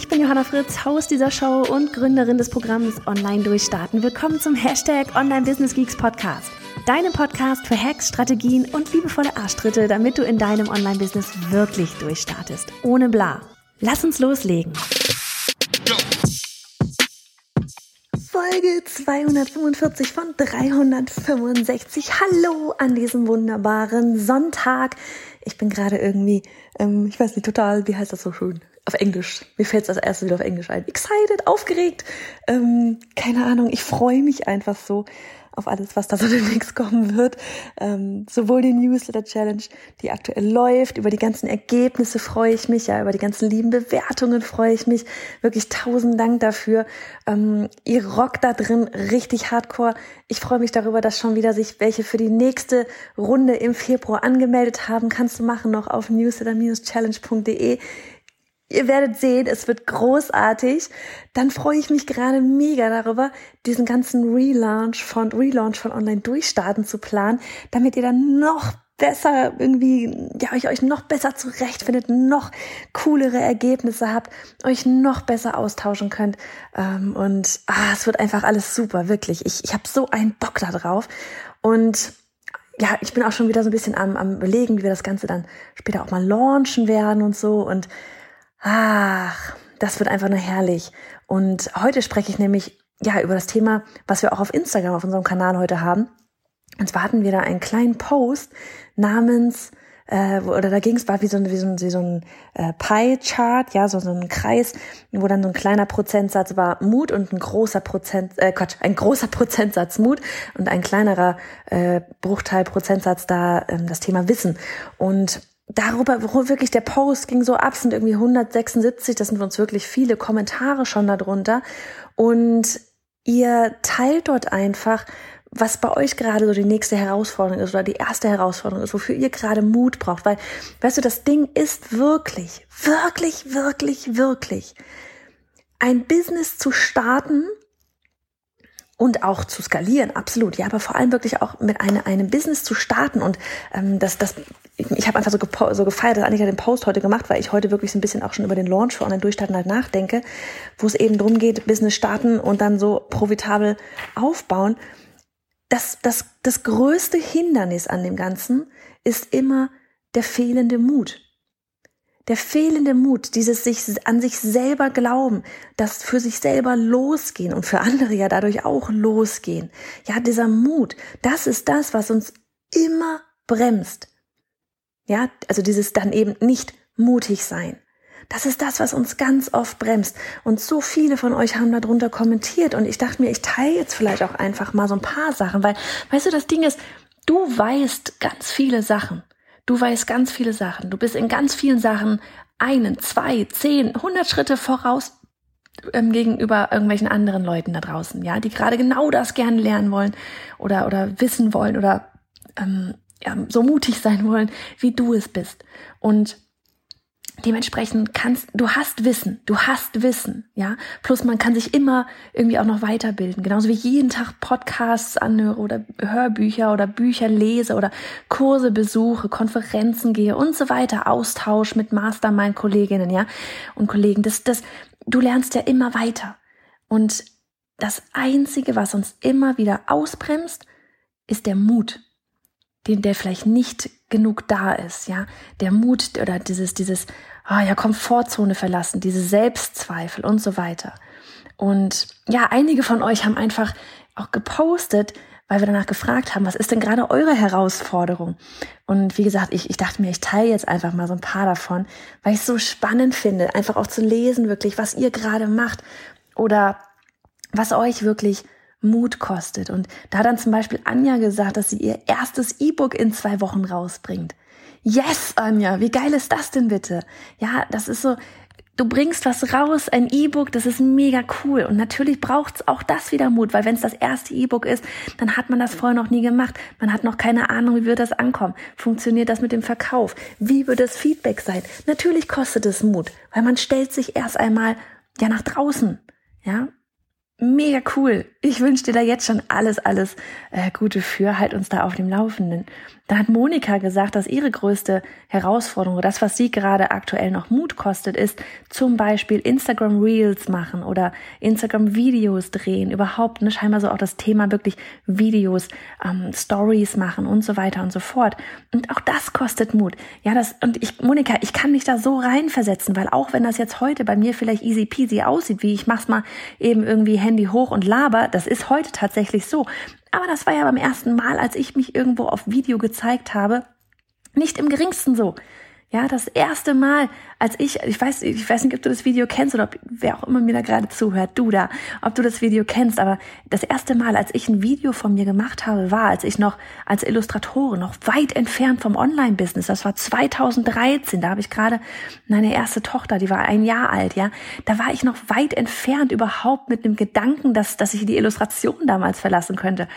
Ich bin Johanna Fritz, Haus dieser Show und Gründerin des Programms Online Durchstarten. Willkommen zum Hashtag Online Business Geeks Podcast. Deinem Podcast für Hacks, Strategien und liebevolle Arschtritte, damit du in deinem Online-Business wirklich durchstartest. Ohne bla. Lass uns loslegen. Folge 245 von 365. Hallo an diesem wunderbaren Sonntag. Ich bin gerade irgendwie, ähm, ich weiß nicht, total, wie heißt das so schön? Auf Englisch. Mir fällt es als erstes wieder auf Englisch ein. Excited, aufgeregt. Ähm, keine Ahnung, ich freue mich einfach so auf alles, was da so demnächst kommen wird. Ähm, sowohl die Newsletter Challenge, die aktuell läuft, über die ganzen Ergebnisse freue ich mich, ja, über die ganzen lieben Bewertungen freue ich mich. Wirklich tausend Dank dafür. Ähm, ihr rockt da drin richtig hardcore. Ich freue mich darüber, dass schon wieder sich welche für die nächste Runde im Februar angemeldet haben. Kannst du machen noch auf newsletter-challenge.de. Ihr werdet sehen, es wird großartig. Dann freue ich mich gerade mega darüber, diesen ganzen Relaunch von, Relaunch von Online Durchstarten zu planen, damit ihr dann noch besser irgendwie, ja, euch, euch noch besser zurechtfindet, noch coolere Ergebnisse habt, euch noch besser austauschen könnt. Ähm, und ah, es wird einfach alles super, wirklich. Ich, ich habe so einen Bock da drauf. Und ja, ich bin auch schon wieder so ein bisschen am, am überlegen, wie wir das Ganze dann später auch mal launchen werden und so. Und Ach, das wird einfach nur herrlich. Und heute spreche ich nämlich ja über das Thema, was wir auch auf Instagram auf unserem Kanal heute haben. Und zwar hatten wir da einen kleinen Post namens äh, oder da ging es war wie so ein wie so ein, wie so ein äh, Pie-Chart, ja, so so ein Kreis, wo dann so ein kleiner Prozentsatz war Mut und ein großer Prozent, äh, Quatsch, ein großer Prozentsatz Mut und ein kleinerer äh, Bruchteil Prozentsatz da ähm, das Thema Wissen. Und darüber, wo wirklich der Post ging so ab, sind irgendwie 176, das sind uns wirklich viele Kommentare schon darunter. Und ihr teilt dort einfach, was bei euch gerade so die nächste Herausforderung ist oder die erste Herausforderung ist, wofür ihr gerade Mut braucht. Weil, weißt du, das Ding ist wirklich, wirklich, wirklich, wirklich ein Business zu starten und auch zu skalieren, absolut. Ja, aber vor allem wirklich auch mit eine, einem Business zu starten und ähm, das, das ich habe einfach so, so gefeiert, dass Annika den Post heute gemacht, weil ich heute wirklich so ein bisschen auch schon über den Launch für Online-Durchstarten halt nachdenke, wo es eben drum geht, Business starten und dann so profitabel aufbauen. Das, das, das größte Hindernis an dem Ganzen ist immer der fehlende Mut. Der fehlende Mut, dieses sich an sich selber glauben, das für sich selber losgehen und für andere ja dadurch auch losgehen. Ja, dieser Mut, das ist das, was uns immer bremst. Ja, also dieses dann eben nicht mutig sein. Das ist das, was uns ganz oft bremst. Und so viele von euch haben darunter kommentiert. Und ich dachte mir, ich teile jetzt vielleicht auch einfach mal so ein paar Sachen, weil, weißt du, das Ding ist, du weißt ganz viele Sachen. Du weißt ganz viele Sachen. Du bist in ganz vielen Sachen einen, zwei, zehn, hundert Schritte voraus ähm, gegenüber irgendwelchen anderen Leuten da draußen, ja, die gerade genau das gerne lernen wollen oder, oder wissen wollen oder ähm, ja, so mutig sein wollen, wie du es bist. Und dementsprechend kannst, du hast Wissen, du hast Wissen, ja. Plus man kann sich immer irgendwie auch noch weiterbilden. Genauso wie ich jeden Tag Podcasts anhöre oder Hörbücher oder Bücher lese oder Kurse besuche, Konferenzen gehe und so weiter, Austausch mit Mastermind-Kolleginnen, ja, und Kollegen. Das, das, du lernst ja immer weiter. Und das einzige, was uns immer wieder ausbremst, ist der Mut den der vielleicht nicht genug da ist, ja, der Mut oder dieses dieses ah ja Komfortzone verlassen, diese Selbstzweifel und so weiter. Und ja, einige von euch haben einfach auch gepostet, weil wir danach gefragt haben, was ist denn gerade eure Herausforderung? Und wie gesagt, ich, ich dachte mir, ich teile jetzt einfach mal so ein paar davon, weil ich es so spannend finde, einfach auch zu lesen, wirklich, was ihr gerade macht oder was euch wirklich Mut kostet. Und da hat dann zum Beispiel Anja gesagt, dass sie ihr erstes E-Book in zwei Wochen rausbringt. Yes, Anja, wie geil ist das denn bitte? Ja, das ist so, Du bringst was raus, ein E-Book, das ist mega cool. Und natürlich braucht's auch das wieder Mut, weil wenn es das erste E-Book ist, dann hat man das vorher noch nie gemacht. Man hat noch keine Ahnung, wie wird das ankommen. Funktioniert das mit dem Verkauf? Wie wird das Feedback sein? Natürlich kostet es Mut, weil man stellt sich erst einmal ja nach draußen. Ja, mega cool. Ich wünsche dir da jetzt schon alles, alles äh, Gute für. Halt uns da auf dem Laufenden. Da hat Monika gesagt, dass ihre größte Herausforderung, das, was sie gerade aktuell noch Mut kostet, ist zum Beispiel Instagram Reels machen oder Instagram Videos drehen. Überhaupt, ne, scheinbar so auch das Thema wirklich Videos, ähm, Stories machen und so weiter und so fort. Und auch das kostet Mut. Ja, das, und ich, Monika, ich kann mich da so reinversetzen, weil auch wenn das jetzt heute bei mir vielleicht easy peasy aussieht, wie ich mach's mal eben irgendwie Handy hoch und laber, das ist heute tatsächlich so. Aber das war ja beim ersten Mal, als ich mich irgendwo auf Video gezeigt habe, nicht im geringsten so. Ja, das erste Mal, als ich, ich weiß, ich weiß nicht, ob du das Video kennst oder ob wer auch immer mir da gerade zuhört, du da, ob du das Video kennst, aber das erste Mal, als ich ein Video von mir gemacht habe, war, als ich noch als Illustratorin noch weit entfernt vom Online-Business, das war 2013, da habe ich gerade meine erste Tochter, die war ein Jahr alt, ja, da war ich noch weit entfernt überhaupt mit dem Gedanken, dass, dass ich die Illustration damals verlassen könnte.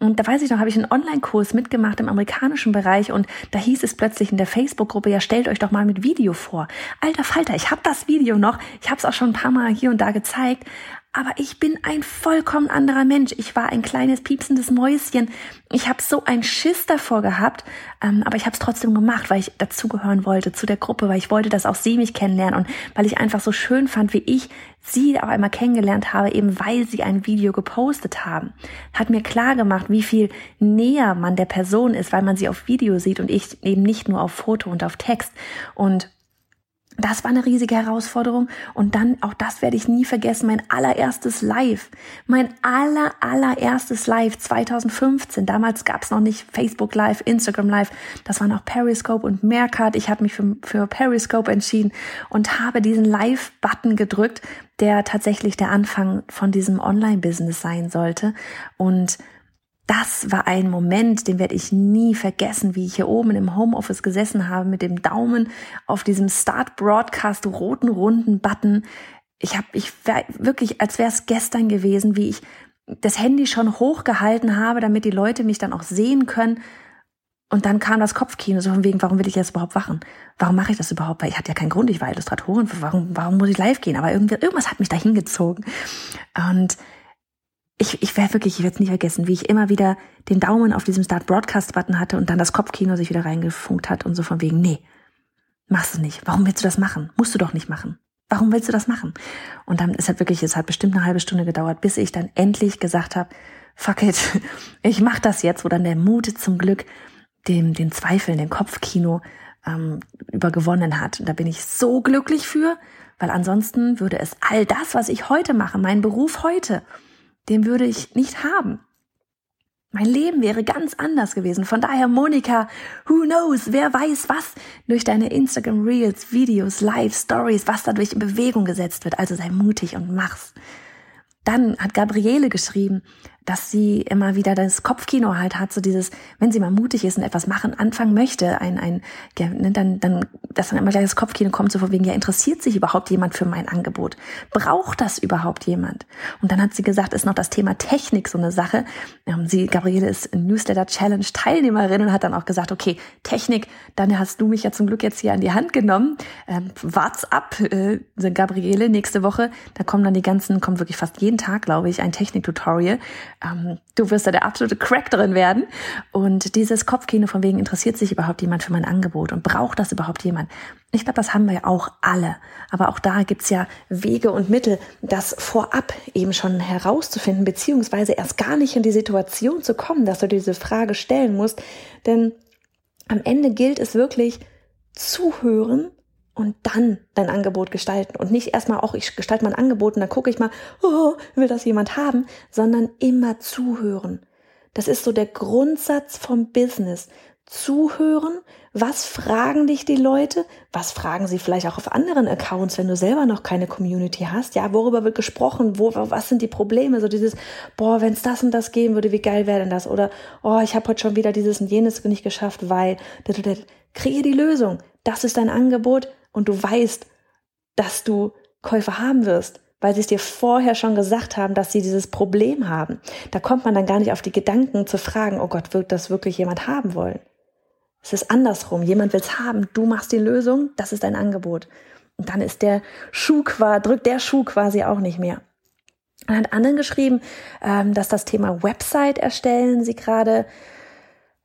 Und da weiß ich noch, habe ich einen Online-Kurs mitgemacht im amerikanischen Bereich und da hieß es plötzlich in der Facebook-Gruppe, ja, stell stellt euch doch mal mit Video vor. Alter Falter, ich habe das Video noch. Ich habe es auch schon ein paar Mal hier und da gezeigt. Aber ich bin ein vollkommen anderer Mensch. Ich war ein kleines piepsendes Mäuschen. Ich habe so ein Schiss davor gehabt, ähm, aber ich habe es trotzdem gemacht, weil ich dazugehören wollte zu der Gruppe, weil ich wollte, dass auch sie mich kennenlernen und weil ich einfach so schön fand, wie ich sie auch einmal kennengelernt habe, eben weil sie ein Video gepostet haben. Hat mir klar gemacht, wie viel näher man der Person ist, weil man sie auf Video sieht und ich eben nicht nur auf Foto und auf Text. Und das war eine riesige Herausforderung. Und dann, auch das werde ich nie vergessen, mein allererstes Live. Mein aller, allererstes Live 2015. Damals gab es noch nicht Facebook Live, Instagram Live. Das war noch Periscope und Meerkat. Ich habe mich für, für Periscope entschieden und habe diesen Live-Button gedrückt, der tatsächlich der Anfang von diesem Online-Business sein sollte. Und das war ein Moment, den werde ich nie vergessen, wie ich hier oben im Homeoffice gesessen habe mit dem Daumen auf diesem Start Broadcast roten runden Button. Ich habe ich wirklich, als wäre es gestern gewesen, wie ich das Handy schon hochgehalten habe, damit die Leute mich dann auch sehen können. Und dann kam das Kopfkino so von wegen, warum will ich jetzt überhaupt wachen? Warum mache ich das überhaupt? Weil ich hatte ja keinen Grund, ich war Illustratorin. Warum, warum muss ich live gehen? Aber irgendwie, irgendwas hat mich da hingezogen. Und ich, ich werde wirklich, ich werde es nicht vergessen, wie ich immer wieder den Daumen auf diesem Start Broadcast Button hatte und dann das Kopfkino sich wieder reingefunkt hat und so von wegen, nee, machst du nicht. Warum willst du das machen? Musst du doch nicht machen. Warum willst du das machen? Und dann ist halt wirklich, es hat bestimmt eine halbe Stunde gedauert, bis ich dann endlich gesagt habe, fuck it, ich mach das jetzt, wo dann der Mut zum Glück dem, den Zweifeln, den Kopfkino ähm, übergewonnen hat. Und da bin ich so glücklich für, weil ansonsten würde es all das, was ich heute mache, mein Beruf heute, den würde ich nicht haben. Mein Leben wäre ganz anders gewesen. Von daher, Monika, who knows, wer weiß was durch deine Instagram Reels, Videos, Live, Stories, was dadurch in Bewegung gesetzt wird. Also sei mutig und mach's. Dann hat Gabriele geschrieben, dass sie immer wieder das Kopfkino halt hat, so dieses, wenn sie mal mutig ist und etwas machen, anfangen möchte, ein, ein, ne, dann, dann, dass dann immer gleich das Kopfkino kommt, so von wegen, ja, interessiert sich überhaupt jemand für mein Angebot? Braucht das überhaupt jemand? Und dann hat sie gesagt, ist noch das Thema Technik so eine Sache. Ähm, sie, Gabriele ist Newsletter Challenge Teilnehmerin und hat dann auch gesagt, okay, Technik, dann hast du mich ja zum Glück jetzt hier an die Hand genommen. Ähm, wart's ab, äh, Gabriele, nächste Woche, da kommen dann die ganzen, kommt wirklich fast jeden Tag, glaube ich, ein Technik-Tutorial ähm, du wirst da der absolute Crack drin werden. Und dieses Kopfkino von wegen, interessiert sich überhaupt jemand für mein Angebot und braucht das überhaupt jemand? Ich glaube, das haben wir ja auch alle. Aber auch da gibt's ja Wege und Mittel, das vorab eben schon herauszufinden, beziehungsweise erst gar nicht in die Situation zu kommen, dass du diese Frage stellen musst. Denn am Ende gilt es wirklich, zuhören und dann dein Angebot gestalten. Und nicht erstmal auch ich gestalte mein Angebot und dann gucke ich mal, oh, will das jemand haben, sondern immer zuhören. Das ist so der Grundsatz vom Business. Zuhören, was fragen dich die Leute, was fragen sie vielleicht auch auf anderen Accounts, wenn du selber noch keine Community hast, ja, worüber wird gesprochen, wo, was sind die Probleme, so dieses, boah, wenn es das und das geben würde, wie geil wäre denn das, oder, oh, ich habe heute schon wieder dieses und jenes nicht geschafft, weil, kriege die Lösung, das ist dein Angebot, und du weißt, dass du Käufer haben wirst, weil sie es dir vorher schon gesagt haben, dass sie dieses Problem haben. Da kommt man dann gar nicht auf die Gedanken zu fragen, oh Gott, wird das wirklich jemand haben wollen? Es ist andersrum. Jemand will es haben, du machst die Lösung, das ist dein Angebot. Und dann ist der Schuh quasi, drückt der Schuh quasi auch nicht mehr. Und hat anderen geschrieben, ähm, dass das Thema Website erstellen sie gerade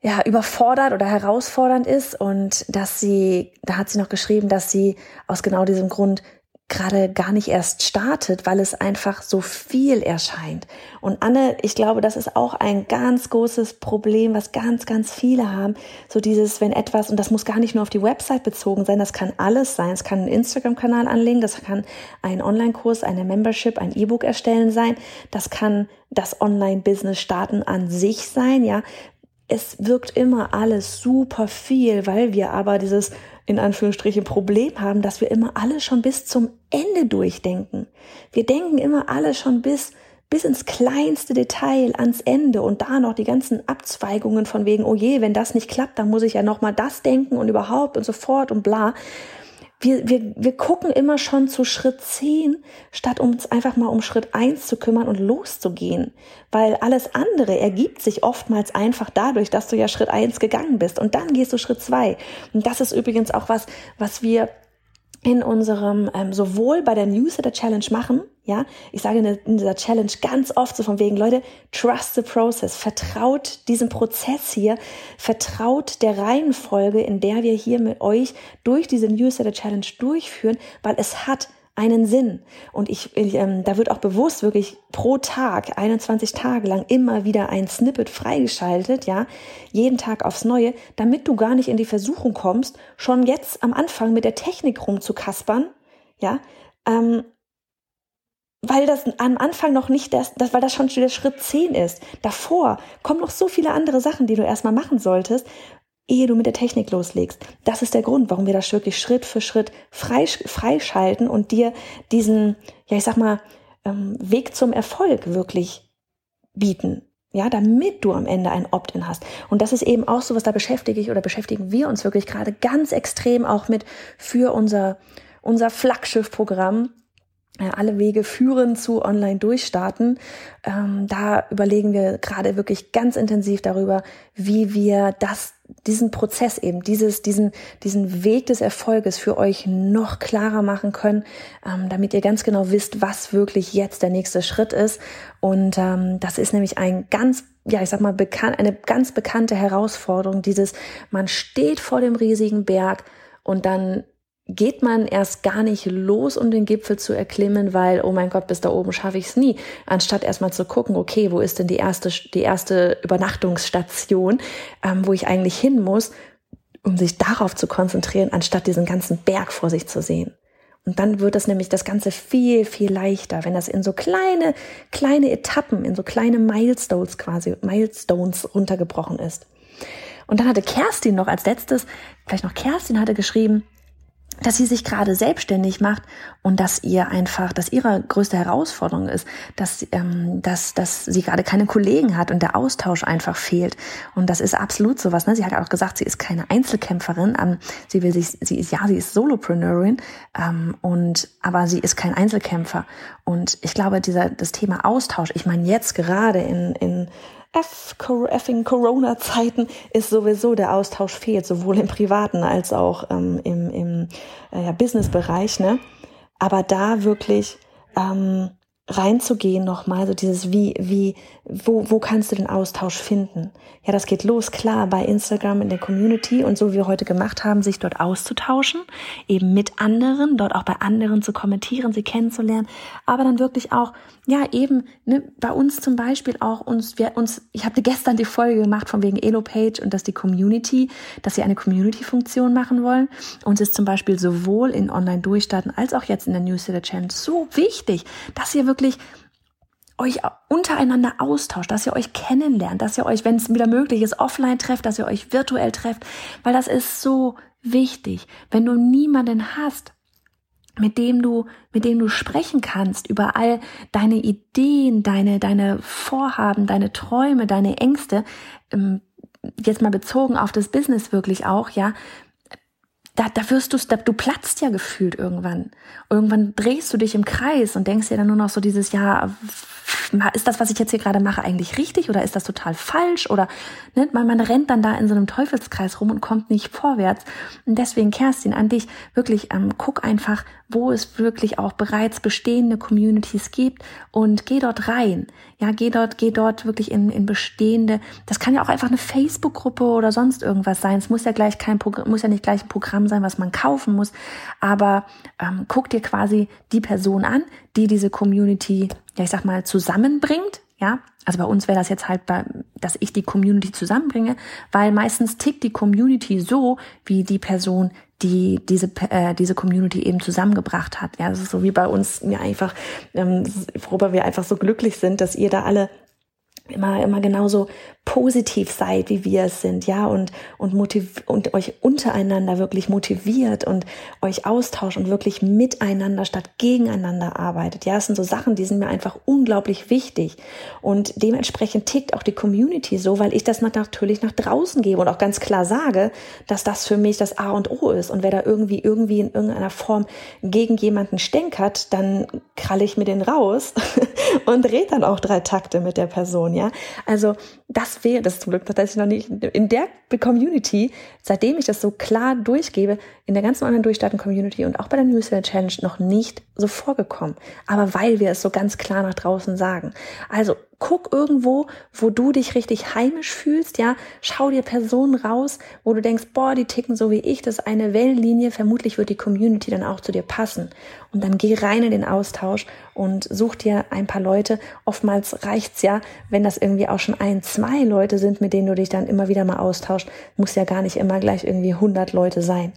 ja, überfordert oder herausfordernd ist und dass sie, da hat sie noch geschrieben, dass sie aus genau diesem Grund gerade gar nicht erst startet, weil es einfach so viel erscheint. Und Anne, ich glaube, das ist auch ein ganz großes Problem, was ganz, ganz viele haben. So dieses, wenn etwas, und das muss gar nicht nur auf die Website bezogen sein, das kann alles sein. Es kann einen Instagram-Kanal anlegen, das kann ein Online-Kurs, eine Membership, ein E-Book erstellen sein, das kann das Online-Business starten an sich sein, ja es wirkt immer alles super viel, weil wir aber dieses in Anführungsstrichen Problem haben, dass wir immer alles schon bis zum Ende durchdenken. Wir denken immer alles schon bis bis ins kleinste Detail ans Ende und da noch die ganzen Abzweigungen von wegen, oh je, wenn das nicht klappt, dann muss ich ja noch mal das denken und überhaupt und so fort und bla wir, wir, wir gucken immer schon zu Schritt 10, statt uns einfach mal um Schritt 1 zu kümmern und loszugehen. Weil alles andere ergibt sich oftmals einfach dadurch, dass du ja Schritt 1 gegangen bist und dann gehst du Schritt 2. Und das ist übrigens auch was, was wir in unserem, ähm, sowohl bei der Newsletter Challenge machen, ja, ich sage in dieser Challenge ganz oft so von wegen, Leute, trust the process, vertraut diesem Prozess hier, vertraut der Reihenfolge, in der wir hier mit euch durch diese Newsletter Challenge durchführen, weil es hat einen Sinn. Und ich, ich ähm, da wird auch bewusst wirklich pro Tag, 21 Tage lang immer wieder ein Snippet freigeschaltet, ja, jeden Tag aufs Neue, damit du gar nicht in die Versuchung kommst, schon jetzt am Anfang mit der Technik rumzukaspern, ja, ähm, weil das am Anfang noch nicht das, das, weil das schon der Schritt 10 ist. Davor kommen noch so viele andere Sachen, die du erstmal machen solltest, ehe du mit der Technik loslegst. Das ist der Grund, warum wir das wirklich Schritt für Schritt freischalten und dir diesen, ja, ich sag mal, ähm, Weg zum Erfolg wirklich bieten. Ja, damit du am Ende ein Opt-in hast. Und das ist eben auch so, was da beschäftige ich oder beschäftigen wir uns wirklich gerade ganz extrem auch mit für unser, unser Flaggschiff-Programm, alle Wege führen zu Online-Durchstarten. Ähm, da überlegen wir gerade wirklich ganz intensiv darüber, wie wir das, diesen Prozess eben, dieses, diesen, diesen Weg des Erfolges für euch noch klarer machen können, ähm, damit ihr ganz genau wisst, was wirklich jetzt der nächste Schritt ist. Und ähm, das ist nämlich ein ganz ja, ich sag mal, bekannt, eine ganz bekannte Herausforderung, dieses, man steht vor dem riesigen Berg und dann geht man erst gar nicht los, um den Gipfel zu erklimmen, weil, oh mein Gott, bis da oben schaffe ich es nie. Anstatt erstmal zu gucken, okay, wo ist denn die erste, die erste Übernachtungsstation, ähm, wo ich eigentlich hin muss, um sich darauf zu konzentrieren, anstatt diesen ganzen Berg vor sich zu sehen. Und dann wird das nämlich das Ganze viel, viel leichter, wenn das in so kleine, kleine Etappen, in so kleine Milestones quasi, Milestones runtergebrochen ist. Und dann hatte Kerstin noch als letztes, vielleicht noch Kerstin hatte geschrieben, dass sie sich gerade selbstständig macht und dass ihr einfach, dass ihre größte Herausforderung ist, dass, ähm, dass, dass sie gerade keine Kollegen hat und der Austausch einfach fehlt. Und das ist absolut sowas. Ne? Sie hat auch gesagt, sie ist keine Einzelkämpferin. Ähm, sie will sich, sie ist ja, sie ist Solopreneurin ähm, und aber sie ist kein Einzelkämpfer. Und ich glaube, dieser das Thema Austausch. Ich meine jetzt gerade in in effing Corona-Zeiten ist sowieso der Austausch fehlt, sowohl im privaten als auch ähm, im, im äh, ja, Business-Bereich. Ne? Aber da wirklich ähm, reinzugehen nochmal, so dieses wie, wie, wo, wo kannst du den Austausch finden? Ja, das geht los, klar, bei Instagram in der Community und so wie wir heute gemacht haben, sich dort auszutauschen, eben mit anderen, dort auch bei anderen zu kommentieren, sie kennenzulernen, aber dann wirklich auch, ja, eben, ne, bei uns zum Beispiel auch uns, wir uns, ich habe gestern die Folge gemacht von wegen Elo-Page und dass die Community, dass sie eine Community-Funktion machen wollen. Uns ist zum Beispiel sowohl in Online-Durchstarten als auch jetzt in der Newsletter-Challenge so wichtig, dass ihr wirklich wirklich euch untereinander austauscht, dass ihr euch kennenlernt, dass ihr euch, wenn es wieder möglich ist, offline trefft, dass ihr euch virtuell trefft, weil das ist so wichtig. Wenn du niemanden hast, mit dem du, mit dem du sprechen kannst über all deine Ideen, deine, deine Vorhaben, deine Träume, deine Ängste, ähm, jetzt mal bezogen auf das Business wirklich auch, ja, da, da wirst du, da, du platzt ja gefühlt irgendwann. Irgendwann drehst du dich im Kreis und denkst dir dann nur noch so dieses, ja, ist das, was ich jetzt hier gerade mache, eigentlich richtig oder ist das total falsch? Oder ne, man, man rennt dann da in so einem Teufelskreis rum und kommt nicht vorwärts. Und deswegen, Kerstin, an dich wirklich, ähm, guck einfach, wo es wirklich auch bereits bestehende Communities gibt und geh dort rein. Ja, geh dort, geh dort wirklich in, in bestehende. Das kann ja auch einfach eine Facebook-Gruppe oder sonst irgendwas sein. Es muss ja gleich kein Programm, muss ja nicht gleich ein Programm sein, was man kaufen muss. Aber ähm, guck dir quasi die Person an, die diese Community, ja, ich sag mal, zusammenbringt. Ja, also bei uns wäre das jetzt halt, bei, dass ich die Community zusammenbringe, weil meistens tickt die Community so, wie die Person, die diese äh, diese Community eben zusammengebracht hat. Ja, das ist so wie bei uns ja einfach, ähm, worüber wir einfach so glücklich sind, dass ihr da alle immer immer genauso positiv seid, wie wir es sind, ja, und, und motiv und euch untereinander wirklich motiviert und euch austauscht und wirklich miteinander statt gegeneinander arbeitet. Ja, es sind so Sachen, die sind mir einfach unglaublich wichtig. Und dementsprechend tickt auch die Community so, weil ich das natürlich nach draußen gebe und auch ganz klar sage, dass das für mich das A und O ist. Und wer da irgendwie, irgendwie in irgendeiner Form gegen jemanden stänkert, dann kralle ich mir den raus und red dann auch drei Takte mit der Person, ja. Also, das wäre, das zum Glück tatsächlich noch nicht in der Community, seitdem ich das so klar durchgebe, in der ganzen anderen durchstarten Community und auch bei der Newsletter Challenge noch nicht so vorgekommen. Aber weil wir es so ganz klar nach draußen sagen. Also guck irgendwo, wo du dich richtig heimisch fühlst, ja, schau dir Personen raus, wo du denkst, boah, die ticken so wie ich, das ist eine Wellenlinie, vermutlich wird die Community dann auch zu dir passen. Und dann geh rein in den Austausch und such dir ein paar Leute. Oftmals reicht's ja, wenn das irgendwie auch schon ein, zwei Leute sind, mit denen du dich dann immer wieder mal austauschst, muss ja gar nicht immer gleich irgendwie 100 Leute sein.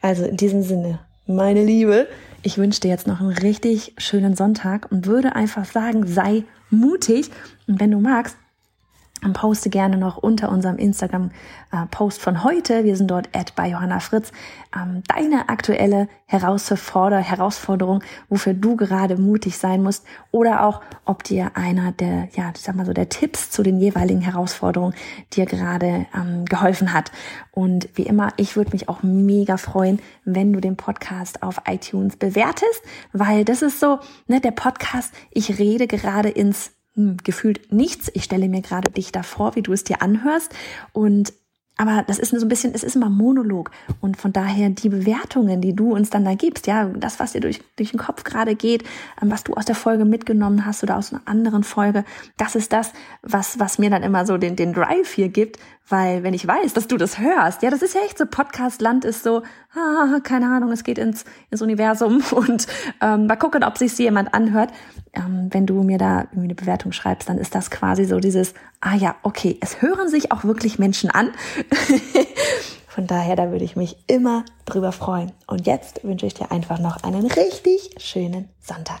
Also in diesem Sinne, meine Liebe, ich wünsche dir jetzt noch einen richtig schönen Sonntag und würde einfach sagen, sei mutig. Und wenn du magst, dann poste gerne noch unter unserem Instagram-Post von heute, wir sind dort at bei Johanna Fritz, ähm, deine aktuelle Herausforderung, wofür du gerade mutig sein musst oder auch, ob dir einer der, ja, ich sag mal so, der Tipps zu den jeweiligen Herausforderungen dir gerade ähm, geholfen hat. Und wie immer, ich würde mich auch mega freuen, wenn du den Podcast auf iTunes bewertest, weil das ist so, ne, der Podcast, ich rede gerade ins hm, gefühlt nichts. Ich stelle mir gerade dich da vor, wie du es dir anhörst. Und aber das ist so ein bisschen, es ist immer Monolog. Und von daher die Bewertungen, die du uns dann da gibst, ja, das, was dir durch, durch den Kopf gerade geht, ähm, was du aus der Folge mitgenommen hast oder aus einer anderen Folge, das ist das, was, was mir dann immer so den, den Drive hier gibt, weil wenn ich weiß, dass du das hörst, ja, das ist ja echt so, Podcast-Land ist so, ah, keine Ahnung, es geht ins, ins Universum und ähm, mal gucken, ob sich jemand anhört. Ähm, wenn du mir da irgendwie eine Bewertung schreibst, dann ist das quasi so dieses, ah ja, okay, es hören sich auch wirklich Menschen an. Von daher, da würde ich mich immer drüber freuen. Und jetzt wünsche ich dir einfach noch einen richtig schönen Sonntag.